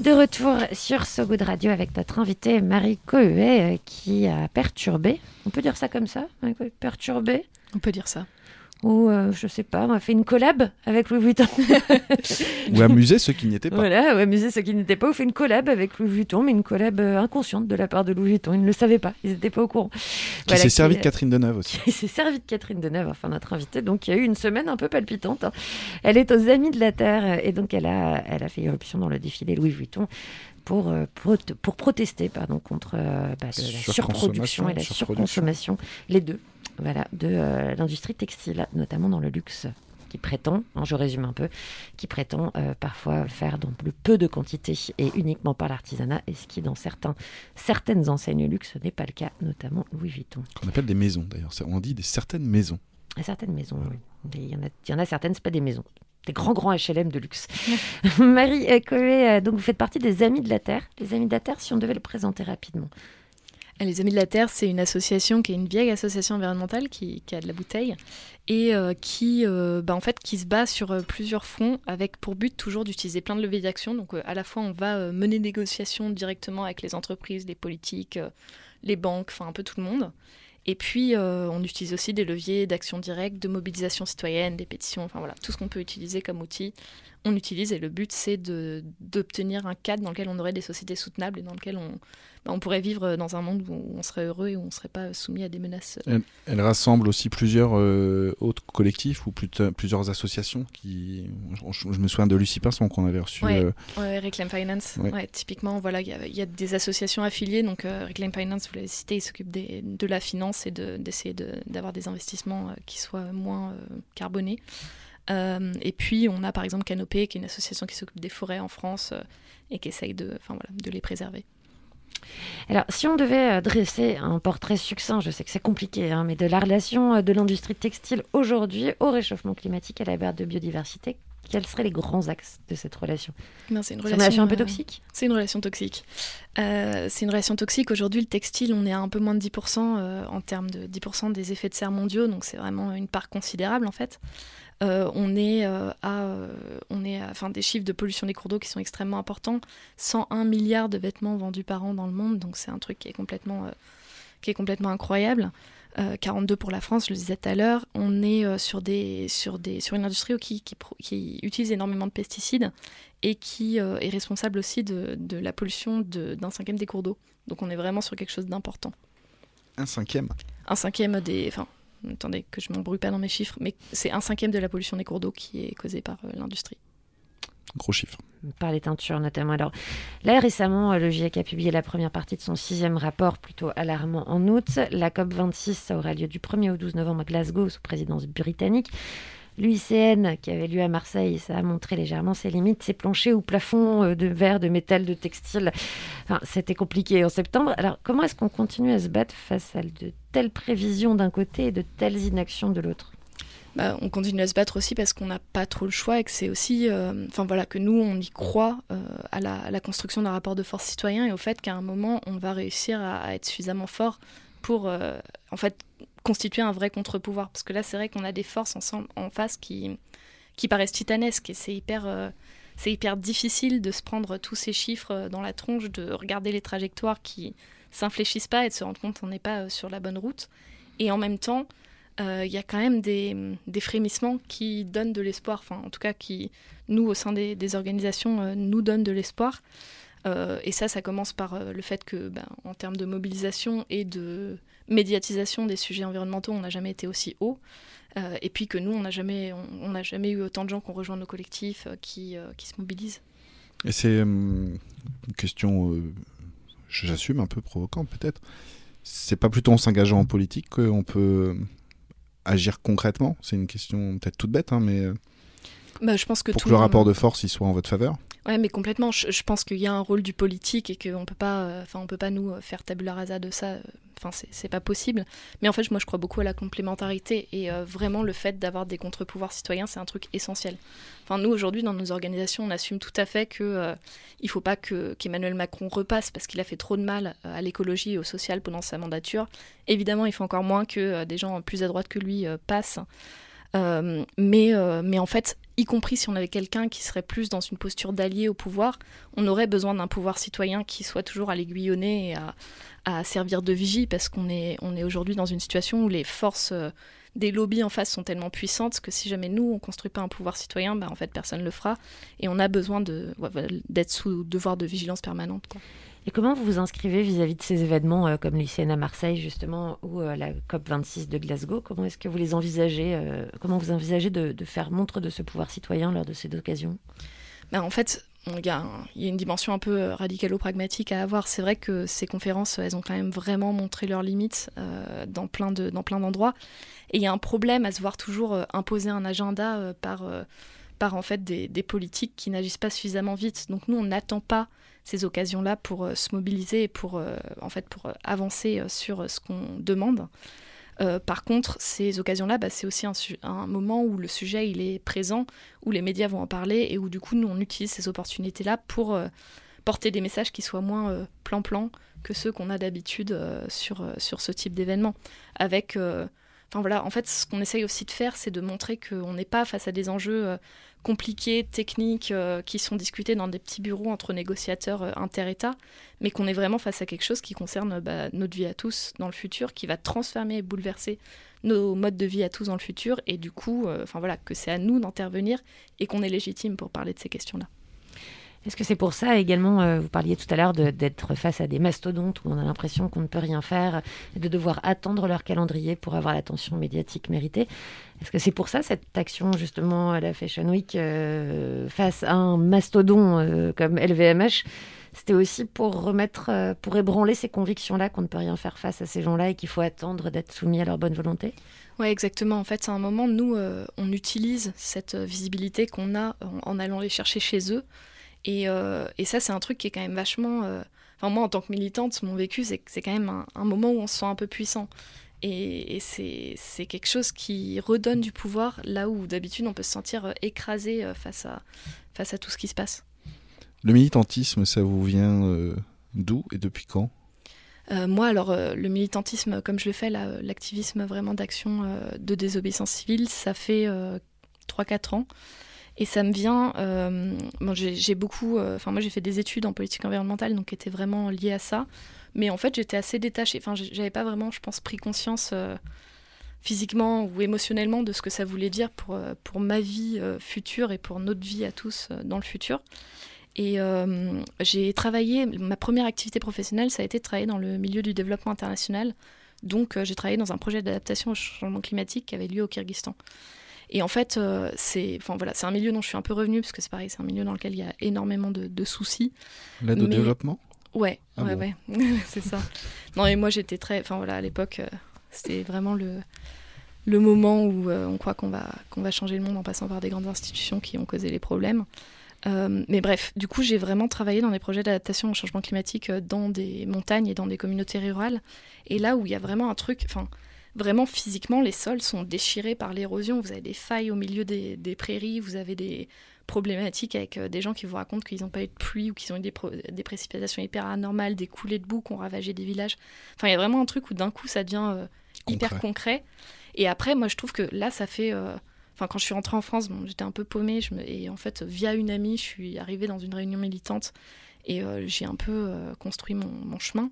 Speaker 1: De retour sur So Good Radio avec notre invitée Marie Cohuet euh, qui a perturbé, on peut dire ça comme ça, perturbé?
Speaker 3: On peut dire ça.
Speaker 1: Ou euh, je sais pas, on a fait une collab avec Louis Vuitton. [laughs]
Speaker 2: Ou amuser ceux qui n'y étaient pas.
Speaker 1: Voilà, ouais, amuser ceux qui n'étaient pas, ou fait une collab avec Louis Vuitton, mais une collab euh, inconsciente de la part de Louis Vuitton. Ils ne le savaient pas, ils n'étaient pas au courant.
Speaker 2: Qui
Speaker 1: Voilà,
Speaker 2: s'est servi de Catherine Deneuve aussi. [laughs]
Speaker 1: qui s'est servi de Catherine Deneuve, enfin notre invitée. Donc il y a eu une semaine un peu palpitante. hein. Elle est aux Amis de la Terre euh, et donc elle a, elle a fait irruption dans le défilé Louis Vuitton pour, euh, pour protester pardon, contre euh, bah, de la surproduction et la surconsommation, les deux, voilà, de euh, l'industrie textile, notamment dans le luxe qui prétend, hein, je résume un peu, qui prétend euh, parfois faire dans le peu de quantité et uniquement par l'artisanat, et ce qui dans certains, certaines enseignes luxe n'est pas le cas, notamment Louis Vuitton.
Speaker 2: Qu'on appelle des maisons d'ailleurs. On dit des certaines maisons.
Speaker 1: À certaines maisons, oui. Il y, en a, il y en a certaines, c'est pas des maisons. Des grands, grands HLM de luxe. [laughs] Marie euh, Coé, euh, donc vous faites partie des Amis de la Terre. Les Amis de la Terre, si on devait le présenter rapidement.
Speaker 3: Ah, Les Amis de la Terre, c'est une association qui est une vieille association environnementale qui, a de la bouteille et euh, qui, euh, bah, en fait, qui se bat sur euh, plusieurs fronts avec pour but toujours d'utiliser plein de leviers d'action. Donc, euh, à la fois, on va euh, mener des négociations directement avec les entreprises, les politiques, euh, les banques, enfin un peu tout le monde. Et puis, euh, on utilise aussi des leviers d'action directe, de mobilisation citoyenne, des pétitions, enfin voilà, tout ce qu'on peut utiliser comme outil, on utilise. Et le but, c'est d'obtenir un cadre dans lequel on aurait des sociétés soutenables et dans lequel on, bah, on pourrait vivre dans un monde où on serait heureux et où on ne serait pas soumis à des menaces.
Speaker 2: Elle, elle rassemble aussi plusieurs euh, autres collectifs ou plusieurs associations qui. Je, je me souviens de Lucie Pinson qu'on avait reçu.
Speaker 3: Ouais,
Speaker 2: euh,
Speaker 3: ouais, Reclaim Finance.
Speaker 2: Ouais.
Speaker 3: Ouais, typiquement, voilà, il y, a- il y a des associations affiliées. Donc, euh, Reclaim Finance, vous l'avez cité, il s'occupe de la finance et de- d'essayer de, d'avoir des investissements euh, qui soient moins carbonés. Euh, et puis, on a par exemple Canopé, qui est une association qui s'occupe des forêts en France euh, et qui essaye de, voilà, de les préserver.
Speaker 1: Alors, si on devait euh, dresser un portrait succinct, je sais que c'est compliqué, hein, mais de la relation euh, de l'industrie textile aujourd'hui au réchauffement climatique et à la perte de biodiversité, quels seraient les grands axes de cette relation?
Speaker 3: C'est une
Speaker 1: relation un peu
Speaker 3: euh,
Speaker 1: toxique?
Speaker 3: C'est une relation toxique. Euh, c'est une relation toxique. Aujourd'hui, le textile, on est à un peu moins de 10% euh, en termes de 10% des effets de serre mondiaux, donc c'est vraiment une part considérable en fait. Euh, on est euh, à, euh, on est à, enfin, des chiffres de pollution des cours d'eau qui sont extrêmement importants. 101 milliards de vêtements vendus par an dans le monde, donc c'est un truc qui est complètement, qui est complètement incroyable. Euh, 42 pour la France, je le disais tout à l'heure. On est sur, des, sur, des, sur une industrie qui, qui, pro- qui utilise énormément de pesticides et qui est responsable aussi de, de la pollution de- d'un cinquième des cours d'eau. Donc on est vraiment sur quelque chose d'important.
Speaker 2: un cinquième.
Speaker 3: Un cinquième des... Enfin, attendez que je m'embrouille pas dans mes chiffres, mais c'est un cinquième de la pollution des cours d'eau qui est causée par euh, l'industrie.
Speaker 2: Gros chiffre.
Speaker 1: par les teintures notamment. Alors là, récemment, euh, le GIEC a publié la première partie de son sixième rapport, plutôt alarmant en août. La COP26, ça aura lieu du 1er au 12 novembre à Glasgow, sous présidence britannique. L'UICN, qui avait lieu à Marseille, ça a montré légèrement ses limites, ses planchers ou plafonds euh, de verre, de métal, de textile. Enfin, C'était compliqué en septembre. Alors, comment est-ce qu'on continue à se battre face à de telles prévisions d'un côté et de telles inactions de l'autre.
Speaker 3: Bah, on continue à se battre aussi parce qu'on n'a pas trop le choix et que c'est aussi, euh, enfin voilà, que nous on y croit euh, à, la, construction d'un rapport de force citoyen et au fait qu'à un moment on va réussir à, être suffisamment fort pour euh, en fait constituer un vrai contre-pouvoir. Parce que là c'est vrai qu'on a des forces ensemble en face qui qui paraissent titanesques et c'est hyper c'est hyper difficile de se prendre tous ces chiffres dans la tronche, de regarder les trajectoires qui s'infléchissent pas et de se rendre compte qu'on n'est pas euh, sur la bonne route. Et en même temps, euh, il y a quand même des, des frémissements qui donnent de l'espoir, enfin en tout cas qui, nous, au sein des, des organisations, euh, nous donnent de l'espoir. Et ça, ça commence par le fait que, ben, en termes de mobilisation et de médiatisation des sujets environnementaux, on n'a jamais été aussi haut. Et puis que nous, on n'a jamais, on, n'a jamais eu autant de gens qui ont rejoint nos collectifs, qui, qui se mobilisent.
Speaker 2: Et c'est hum, une question, j'assume, un peu provocante peut-être. C'est pas plutôt en s'engageant en politique qu'on peut agir concrètement? C'est une question peut-être toute bête, hein, mais euh,
Speaker 3: Bah, je pense que
Speaker 2: pour
Speaker 3: tout
Speaker 2: que le
Speaker 3: monde-
Speaker 2: rapport de force il soit en votre faveur?
Speaker 3: Ouais, mais complètement. Je, pense qu'il y a un rôle du politique et qu'on peut pas, euh, enfin, on peut pas nous faire tabula rasa de ça. euh, Enfin, c'est- pas possible. Mais en fait, moi, je crois beaucoup à la complémentarité et euh, vraiment le fait d'avoir des contre-pouvoirs citoyens, c'est un truc essentiel. Enfin, nous aujourd'hui, dans nos organisations, on assume tout à fait que euh, il faut pas que qu'Emmanuel Macron repasse parce qu'il a fait trop de mal à l'écologie et au social pendant sa mandature. Évidemment, il faut encore moins que des gens plus à droite que lui passent. Euh, mais, euh, mais en fait, y compris si on avait quelqu'un qui serait plus dans une posture d'allié au pouvoir, on aurait besoin d'un pouvoir citoyen qui soit toujours à l'aiguillonner et à, servir de vigie, parce qu'on est, on est aujourd'hui dans une situation où les forces euh, des lobbies en face sont tellement puissantes que si jamais nous, on construit pas un pouvoir citoyen, bah, en fait, personne ne le fera. Et on a besoin d'être sous devoir de vigilance permanente.
Speaker 1: Et comment vous vous inscrivez vis-à-vis de ces événements euh, comme l'ICN à Marseille justement ou euh, la COP 26 de Glasgow? Comment est-ce que vous les envisagez euh, Comment vous envisagez de, faire montre de ce pouvoir citoyen lors de ces occasions?
Speaker 3: Bah, en fait, il y, a une dimension un peu radicalo-pragmatique à avoir. C'est vrai que ces conférences, elles ont quand même vraiment montré leurs limites dans plein d'endroits. Et il y a un problème à se voir toujours imposer un agenda par, en fait des politiques qui n'agissent pas suffisamment vite. Donc nous, on n'attend pas ces occasions-là pour euh, se mobiliser et pour, euh, en fait, pour euh, avancer sur ce qu'on demande. Par contre, ces occasions-là, bah, c'est aussi un, moment où le sujet il est présent, où les médias vont en parler et où du coup nous on utilise ces opportunités-là pour porter des messages qui soient moins plan-plan que ceux qu'on a d'habitude sur, sur ce type d'événement. Avec, enfin voilà, en fait, ce qu'on essaye aussi de faire, c'est de montrer qu'on n'est pas face à des enjeux euh, compliqués, techniques, euh, qui sont discutés dans des petits bureaux entre négociateurs euh, inter-États, mais qu'on est vraiment face à quelque chose qui concerne bah, notre vie à tous dans le futur, qui va transformer et bouleverser nos modes de vie à tous dans le futur, et du coup, enfin voilà, que c'est à nous d'intervenir et qu'on est légitime pour parler de ces questions-là.
Speaker 1: Est-ce que c'est pour ça également, euh, vous parliez tout à l'heure d'être face à des mastodontes où on a l'impression qu'on ne peut rien faire de devoir attendre leur calendrier pour avoir l'attention médiatique méritée? Est-ce que c'est pour ça cette action justement à la Fashion Week euh, face à un mastodon euh, comme LVMH C'était aussi pour remettre, pour ébranler ces convictions-là qu'on ne peut rien faire face à ces gens-là et qu'il faut attendre d'être soumis à leur bonne volonté?
Speaker 3: Ouais, exactement. En fait, c'est un moment, nous, on utilise cette visibilité qu'on a en allant les chercher chez eux. Et, euh, et ça, c'est un truc qui est quand même vachement... euh, Enfin, moi, en tant que militante, mon vécu, c'est que c'est quand même un, un moment où on se sent un peu puissant. Et, et c'est quelque chose qui redonne du pouvoir là où d'habitude on peut se sentir euh, écrasé face à, face à tout ce qui se passe.
Speaker 2: Le militantisme, ça vous vient euh, d'où et depuis quand?
Speaker 3: Euh, moi, alors, euh, le militantisme, comme je le fais, l'activisme vraiment d'action euh, de désobéissance civile, ça fait euh, 3-4 ans. Et ça me vient. euh, j'ai beaucoup. euh, Enfin, moi, j'ai fait des études en politique environnementale, donc qui étaient vraiment liées à ça. Mais en fait, j'étais assez détachée. Enfin, j'avais pas vraiment, je pense, pris conscience euh, physiquement ou émotionnellement de ce que ça voulait dire pour, pour ma vie future et pour notre vie à tous dans le futur. Et j'ai travaillé, ma première activité professionnelle, ça a été de travailler dans le milieu du développement international. Donc j'ai travaillé dans un projet d'adaptation au changement climatique qui avait lieu au Kyrgyzstan. Et en fait, euh, c'est enfin, voilà, un milieu dont je suis un peu revenue, parce que c'est pareil, c'est un milieu dans lequel il y a énormément de, de soucis.
Speaker 2: L'aide au
Speaker 3: Mais-
Speaker 2: développement?
Speaker 3: Ouais,
Speaker 2: Ah
Speaker 3: ouais,
Speaker 2: bon.
Speaker 3: ouais, [laughs] c'est ça. Non, et moi j'étais très. Enfin voilà, à l'époque, euh, c'était vraiment le, le moment où euh, on croit qu'on va, qu'on va changer le monde en passant par des grandes institutions qui ont causé les problèmes. Euh, mais bref, du coup, j'ai vraiment travaillé dans des projets d'adaptation au changement climatique dans des montagnes et dans des communautés rurales. Et là où il y a vraiment un truc. Enfin, vraiment physiquement, les sols sont déchirés par l'érosion. Vous avez des failles au milieu des, des prairies, vous avez des problématiques avec euh, des gens qui vous racontent qu'ils n'ont pas eu de pluie ou qu'ils ont eu des, précipitations hyper anormales, des coulées de boue qui ont ravagé des villages. Enfin, il y a vraiment un truc où d'un coup ça devient euh, hyper
Speaker 2: Concret.
Speaker 3: concret. Et après, moi je trouve que là, ça fait. euh, Enfin, quand je suis rentrée en France, bon, j'étais un peu paumée. Je me... Et en fait, via une amie, je suis arrivée dans une réunion militante et euh, j'ai un peu euh, construit mon, mon chemin.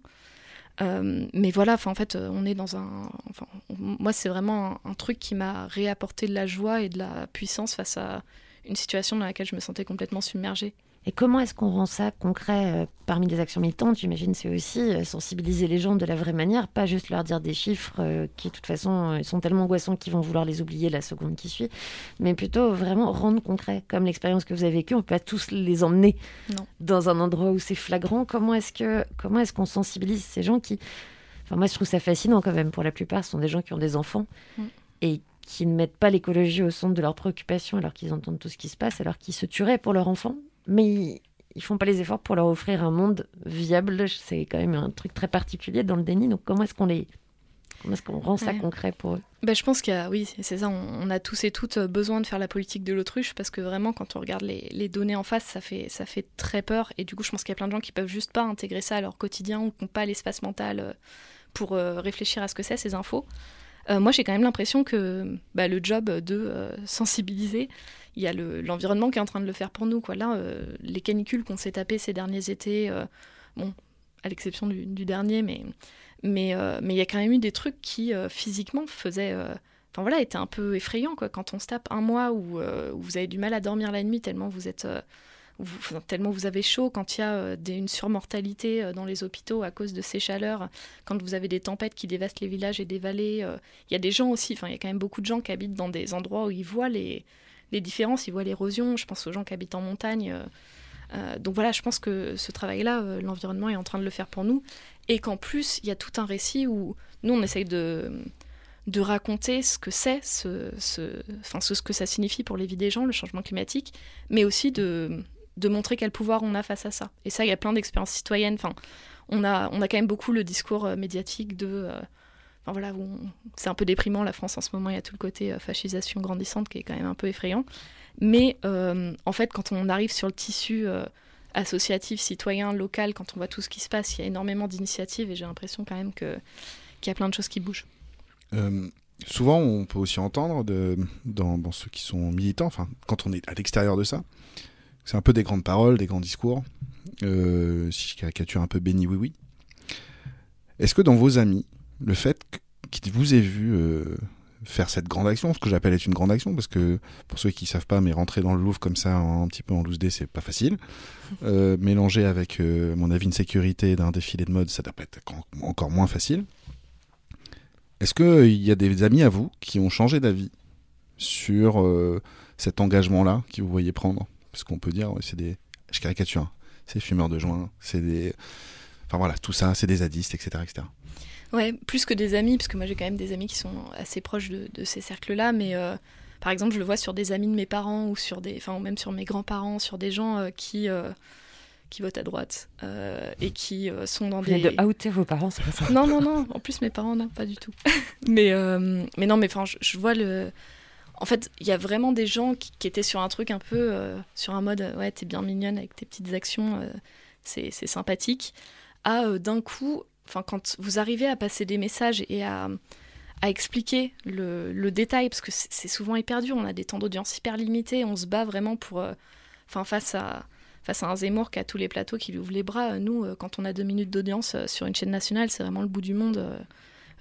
Speaker 3: Euh, mais voilà, en fait, euh, on est dans un. Enfin, moi, c'est vraiment un truc qui m'a réapporté de la joie et de la puissance face à une situation dans laquelle je me sentais complètement submergée.
Speaker 1: Et comment est-ce qu'on rend ça concret euh, parmi les actions militantes J'imagine c'est aussi euh, sensibiliser les gens de la vraie manière, pas juste leur dire des chiffres euh, qui de toute façon sont tellement angoissants qu'ils vont vouloir les oublier la seconde qui suit, mais plutôt vraiment rendre concret. Comme l'expérience que vous avez vécue, on peut pas tous les emmener
Speaker 3: Non.
Speaker 1: dans un endroit où c'est flagrant. Comment est-ce que comment est-ce qu'on sensibilise ces gens qui Enfin moi je trouve ça fascinant quand même. Pour la plupart, ce sont des gens qui ont des enfants
Speaker 3: Mm.
Speaker 1: et qui ne mettent pas l'écologie au centre de leurs préoccupations alors qu'ils entendent tout ce qui se passe, alors qu'ils se tueraient pour leur enfant mais ils, ils font pas les efforts pour leur offrir un monde viable. C'est quand même un truc très particulier dans le déni. Donc comment est-ce qu'on les comment est-ce qu'on rend ça
Speaker 3: Ouais.
Speaker 1: concret pour eux?
Speaker 3: Bah, je pense qu'il y a, oui, c'est ça, on, on a tous et toutes besoin de faire la politique de l'autruche parce que vraiment, quand on regarde les, les données en face, ça fait, ça fait très peur. Et du coup, je pense qu'il y a plein de gens qui peuvent juste pas intégrer ça à leur quotidien ou qui n'ont pas l'espace mental euh, pour euh, réfléchir à ce que c'est, ces infos. Euh, moi, j'ai quand même l'impression que bah, le job de euh, sensibiliser, il y a le- l'environnement qui est en train de le faire pour nous. Là, euh, les canicules qu'on s'est tapées ces derniers étés, à l'exception du, dernier, mais il y a quand même eu des trucs qui physiquement faisaient, enfin voilà, étaient un peu effrayants. Quand on se tape un mois où, vous avez du mal à dormir la nuit tellement vous êtes tellement vous avez chaud, quand il y a euh, une surmortalité euh, dans les hôpitaux à cause de ces chaleurs, quand vous avez des tempêtes qui dévastent les villages et des vallées, euh, il y a des gens aussi, enfin il y a quand même beaucoup de gens qui habitent dans des endroits où ils voient les, les différences, ils voient l'érosion, je pense aux gens qui habitent en montagne. donc voilà, je pense que ce travail-là, l'environnement est en train de le faire pour nous, et qu'en plus, il y a tout un récit où nous, on essaye de, de raconter ce que c'est, ce, ce, ce que ça signifie pour les vies des gens, le changement climatique, mais aussi de, de montrer quel pouvoir on a face à ça. Et ça, il y a plein d'expériences citoyennes. Enfin, on a, on a quand même beaucoup le discours euh, médiatique de. euh, enfin voilà, c'est un peu déprimant la France en ce moment. Il y a tout le côté euh, fascisation grandissante qui est quand même un peu effrayant. Mais en fait, quand on arrive sur le tissu associatif, citoyen, local, quand on voit tout ce qui se passe, il y a énormément d'initiatives et j'ai l'impression quand même qu'il y a plein de choses qui bougent.
Speaker 2: Souvent, on peut aussi entendre de, dans, dans ceux qui sont militants, enfin, quand on est à l'extérieur de ça, c'est un peu des grandes paroles, des grands discours. Euh, si je caricature un peu Béni Oui Oui. Est-ce que dans vos amis, le fait qu'ils vous aient vu euh, faire cette grande action, ce que j'appelle être une grande action, parce que pour ceux qui savent pas, mais rentrer dans le Louvre comme ça, un petit peu en loose day, c'est pas facile. [laughs] Euh, mélanger avec, euh, à mon avis, une sécurité d'un défilé de mode, ça doit pas être en- encore moins facile. Est-ce qu'il y a des amis à vous qui ont changé d'avis sur cet engagement-là que vous voyez prendre? Parce qu'on peut dire, c'est des. Je caricature, hein, c'est des fumeurs de joint, c'est des. Enfin voilà, tout ça, c'est des zadistes, etc. etc.
Speaker 3: Ouais, plus que des amis, parce que moi j'ai quand même des amis qui sont assez proches de, de ces cercles-là, mais euh, par exemple, je le vois sur des amis de mes parents ou sur des, enfin ou même sur mes grands-parents, sur des gens euh, qui euh, qui votent à droite euh, et qui euh, sont dans
Speaker 1: Vous venez
Speaker 3: des.
Speaker 1: de outer vos parents, c'est pas ça?
Speaker 3: Non, non, non. En plus, mes parents, non, pas du tout. [laughs] mais, euh, mais non, mais enfin, je, je vois le. En fait, il y a vraiment des gens qui, étaient sur un truc un peu. euh, sur un mode, euh, ouais, t'es bien mignonne avec tes petites actions, euh, c'est sympathique. À d'un coup, enfin, quand vous arrivez à passer des messages et à, expliquer le, détail, parce que c'est souvent hyper dur, on a des temps d'audience hyper limités, on se bat vraiment pour. Enfin, face à face à un Zemmour qui a tous les plateaux qui lui ouvrent les bras. Nous, quand on a deux minutes d'audience sur une chaîne nationale, c'est vraiment le bout du monde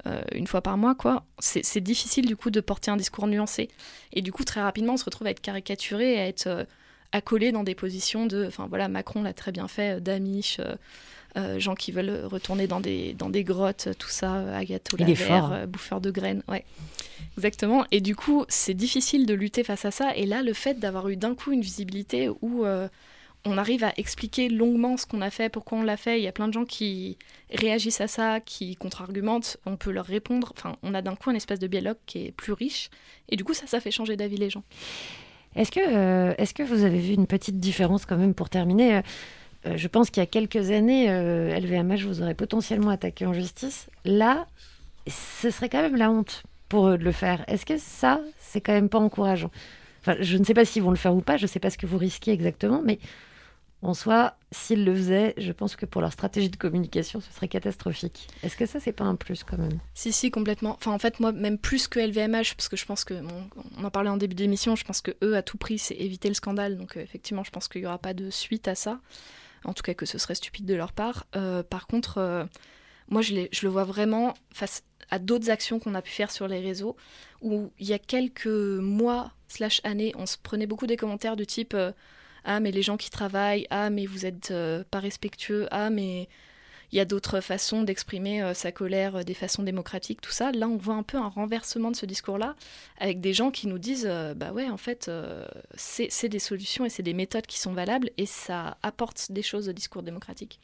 Speaker 3: euh, une fois par mois, quoi. C'est difficile du coup de porter un discours nuancé. Et du coup, très rapidement, on se retrouve à être caricaturé, à être euh, accolé dans des positions de. Enfin voilà, Macron l'a très bien fait, euh, d'Amish. euh, gens qui veulent retourner dans des, dans des grottes, tout ça,
Speaker 1: hein.
Speaker 3: euh, bouffeur de graines, ouais. Exactement. Et du coup, c'est difficile de lutter face à ça. Et là, le fait d'avoir eu d'un coup une visibilité où euh, on arrive à expliquer longuement ce qu'on a fait, pourquoi on l'a fait, il y a plein de gens qui réagissent à ça, qui contre-argumentent, on peut leur répondre. Enfin, on a d'un coup un espèce de dialogue qui est plus riche. Et du coup, ça, ça fait changer d'avis les gens.
Speaker 1: Est-ce que, euh, est-ce que vous avez vu une petite différence quand même pour terminer Euh, euh, Je pense qu'il y a quelques années, LVMH vous aurait potentiellement attaqué en justice. Là, ce serait quand même la honte pour eux de le faire. Est-ce que ça, c'est quand même pas encourageant? Enfin, je ne sais pas s'ils vont le faire ou pas, je ne sais pas ce que vous risquez exactement, mais en soi, s'ils le faisaient, je pense que pour leur stratégie de communication, ce serait catastrophique. Est-ce que ça, c'est pas un plus quand même?
Speaker 3: Si, si, complètement. Enfin, en fait, moi, même plus que LVMH, parce que je pense que, on en parlait en début d'émission, je pense que eux, à tout prix, c'est éviter le scandale. Donc, euh, effectivement, je pense qu'il n'y aura pas de suite à ça. En tout cas, que ce serait stupide de leur part. Euh, par contre, euh, moi, je, je le vois vraiment face à d'autres actions qu'on a pu faire sur les réseaux, où il y a quelques mois, slash années, on se prenait beaucoup des commentaires du type Ah, mais les gens qui travaillent, ah, mais vous êtes euh, pas respectueux, ah, mais il y a d'autres façons d'exprimer euh, sa colère, euh, des façons démocratiques, tout ça. Là, on voit un peu un renversement de ce discours-là, avec des gens qui nous disent, euh, bah ouais, en fait, euh, c'est c'est des solutions et c'est des méthodes qui sont valables et ça apporte des choses au discours démocratique.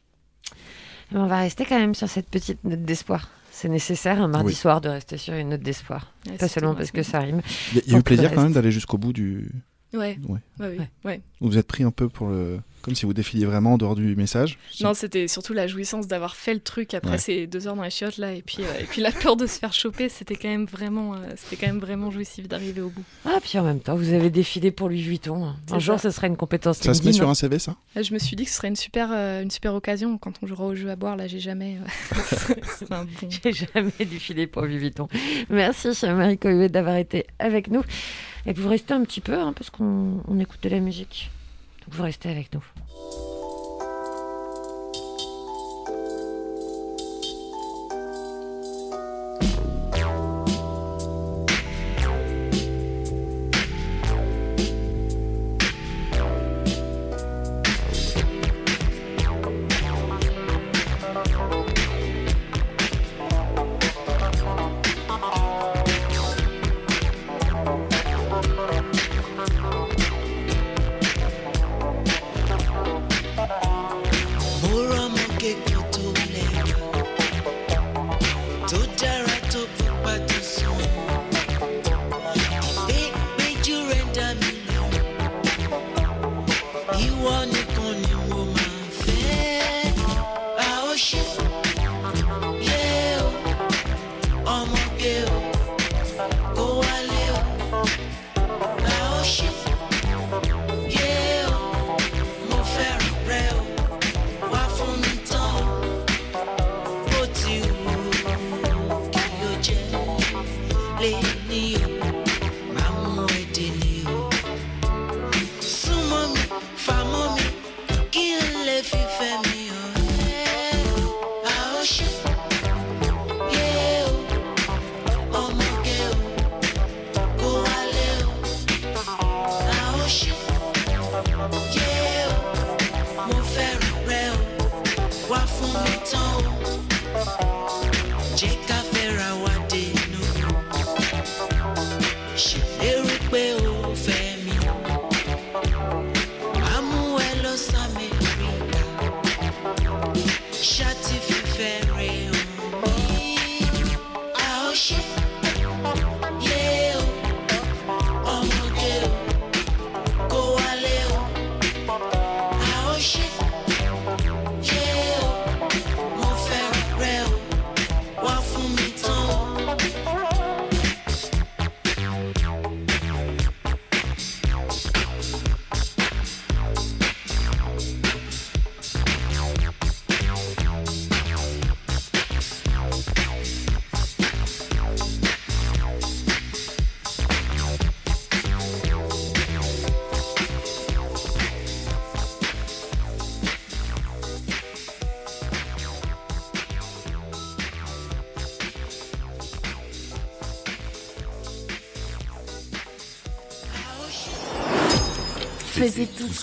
Speaker 1: Mais On va rester quand même sur cette petite note d'espoir. C'est nécessaire un mardi
Speaker 2: Oui.
Speaker 1: soir de rester sur une note d'espoir.
Speaker 3: Ouais,
Speaker 1: Pas seulement parce que ça rime.
Speaker 2: Il y a, y a eu plaisir quand même d'aller jusqu'au bout du,
Speaker 3: Ouais.
Speaker 2: Ouais.
Speaker 3: Ouais, oui. ouais.
Speaker 2: Vous êtes pris un peu pour le. Comme si vous défiliez vraiment en dehors du message
Speaker 3: Non, c'était surtout la jouissance d'avoir fait le truc après
Speaker 2: Ouais.
Speaker 3: ces deux heures dans les chiottes là, et puis euh, et puis la peur de se faire choper, c'était quand même vraiment, euh, c'était quand même vraiment jouissif d'arriver au bout.
Speaker 1: Ah, puis en même temps, vous avez défilé pour Louis Vuitton. Un jour,
Speaker 3: ça.
Speaker 1: ce sera une compétence
Speaker 2: Ça se met sur un CV, ça?
Speaker 3: Là, je me suis dit que ce serait une super, euh, une super occasion quand on jouera au jeu à boire. Là, j'ai jamais. euh, [laughs] bon.
Speaker 1: J'ai jamais défilé pour Louis Vuitton. Merci, Marie Cohuet, d'avoir été avec nous. Et vous restez un petit peu, hein, parce qu'on on écoute de la musique. Vous restez avec nous.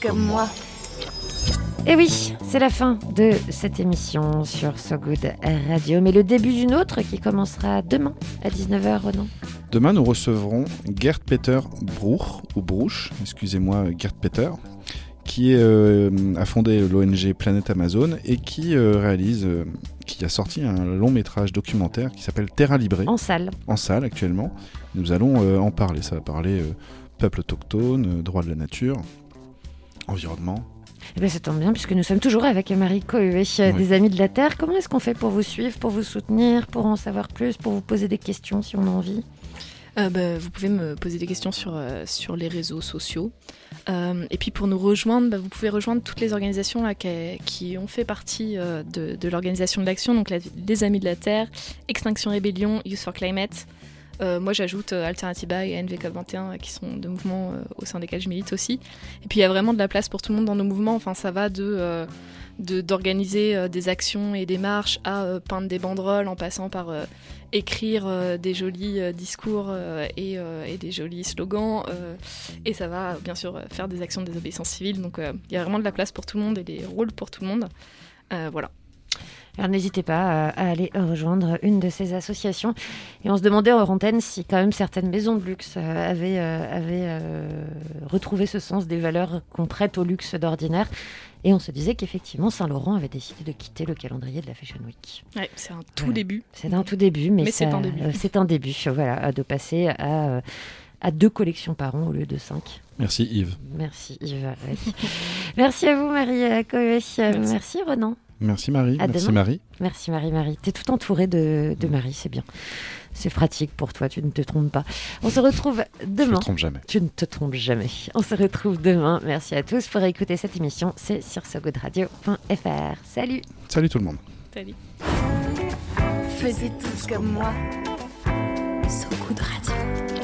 Speaker 4: Comme moi.
Speaker 1: Et oui, c'est la fin de cette émission sur So Good Radio, mais le début d'une autre qui commencera demain à 19h, Renan.
Speaker 2: Demain, nous recevrons Gerd Peter Bruch, ou Bruch, excusez-moi, Gerd Peter, qui euh, a fondé l'ONG Planète Amazon et qui euh, réalise, euh, qui a sorti un long métrage documentaire qui s'appelle Terra Libre,
Speaker 1: En salle.
Speaker 2: en salle actuellement. Nous allons en parler. Ça va parler peuple autochtone, droit de la nature, environnement.
Speaker 1: Eh bien, ça tombe bien puisque nous sommes toujours avec Marie Cohuet, euh,
Speaker 2: Oui.
Speaker 1: des Amis de la Terre. Comment est-ce qu'on fait pour vous suivre, pour vous soutenir, pour en savoir plus, pour vous poser des questions si on a envie?
Speaker 3: Euh, bah, vous pouvez me poser des questions sur, euh, sur les réseaux sociaux. Euh, et puis pour nous rejoindre, bah, vous pouvez rejoindre toutes les organisations là, qui, qui ont fait partie euh, de, de l'organisation de l'action, donc la- les Amis de la Terre, Extinction Rébellion, Youth for Climate. Euh, moi j'ajoute euh, Alternatiba et NVCOP21 euh, qui sont deux mouvements au sein desquels je milite aussi. Et puis il y a vraiment de la place pour tout le monde dans nos mouvements. Enfin ça va de... d'organiser des actions et des marches à peindre des banderoles en passant par écrire des jolis discours et, et des jolis slogans. et ça va bien sûr faire des actions de désobéissance civile. Donc il y a vraiment de la place pour tout le monde et des rôles pour tout le monde. Voilà.
Speaker 1: Alors n'hésitez pas à, à aller rejoindre une de ces associations. Et on se demandait en antenne si quand même certaines maisons de luxe euh, avaient, euh, avaient, euh, retrouvé ce sens des valeurs qu'on prête au luxe d'ordinaire. Et on se disait qu'effectivement Saint-Laurent avait décidé de quitter le calendrier de la Fashion Week.
Speaker 3: Ouais, c'est un tout
Speaker 1: Voilà.
Speaker 3: début.
Speaker 1: C'est un tout début, mais,
Speaker 3: Mais c'est un début.
Speaker 1: euh, C'est un début, voilà, de passer à, euh, à deux collections par an au lieu de cinq.
Speaker 2: Merci Yves.
Speaker 1: Merci Yves. ouais. [laughs] Merci à vous Marie euh, Coé. Merci. Renan.
Speaker 2: Merci Marie.
Speaker 1: À
Speaker 2: Merci
Speaker 1: demain.
Speaker 2: Marie.
Speaker 1: Merci Marie-Marie. T'es tout entouré de, de Marie, c'est bien. C'est pratique pour toi, tu ne te trompes pas. On se retrouve
Speaker 2: Je me
Speaker 1: demain.
Speaker 2: trompe jamais.
Speaker 1: Tu ne te trompes jamais. On se retrouve demain. Merci à tous pour écouter cette émission. C'est sur sogoodradio.fr. Salut
Speaker 2: Salut tout le monde.
Speaker 3: Salut.
Speaker 4: Faisiez tous comme moi. So Good Radio.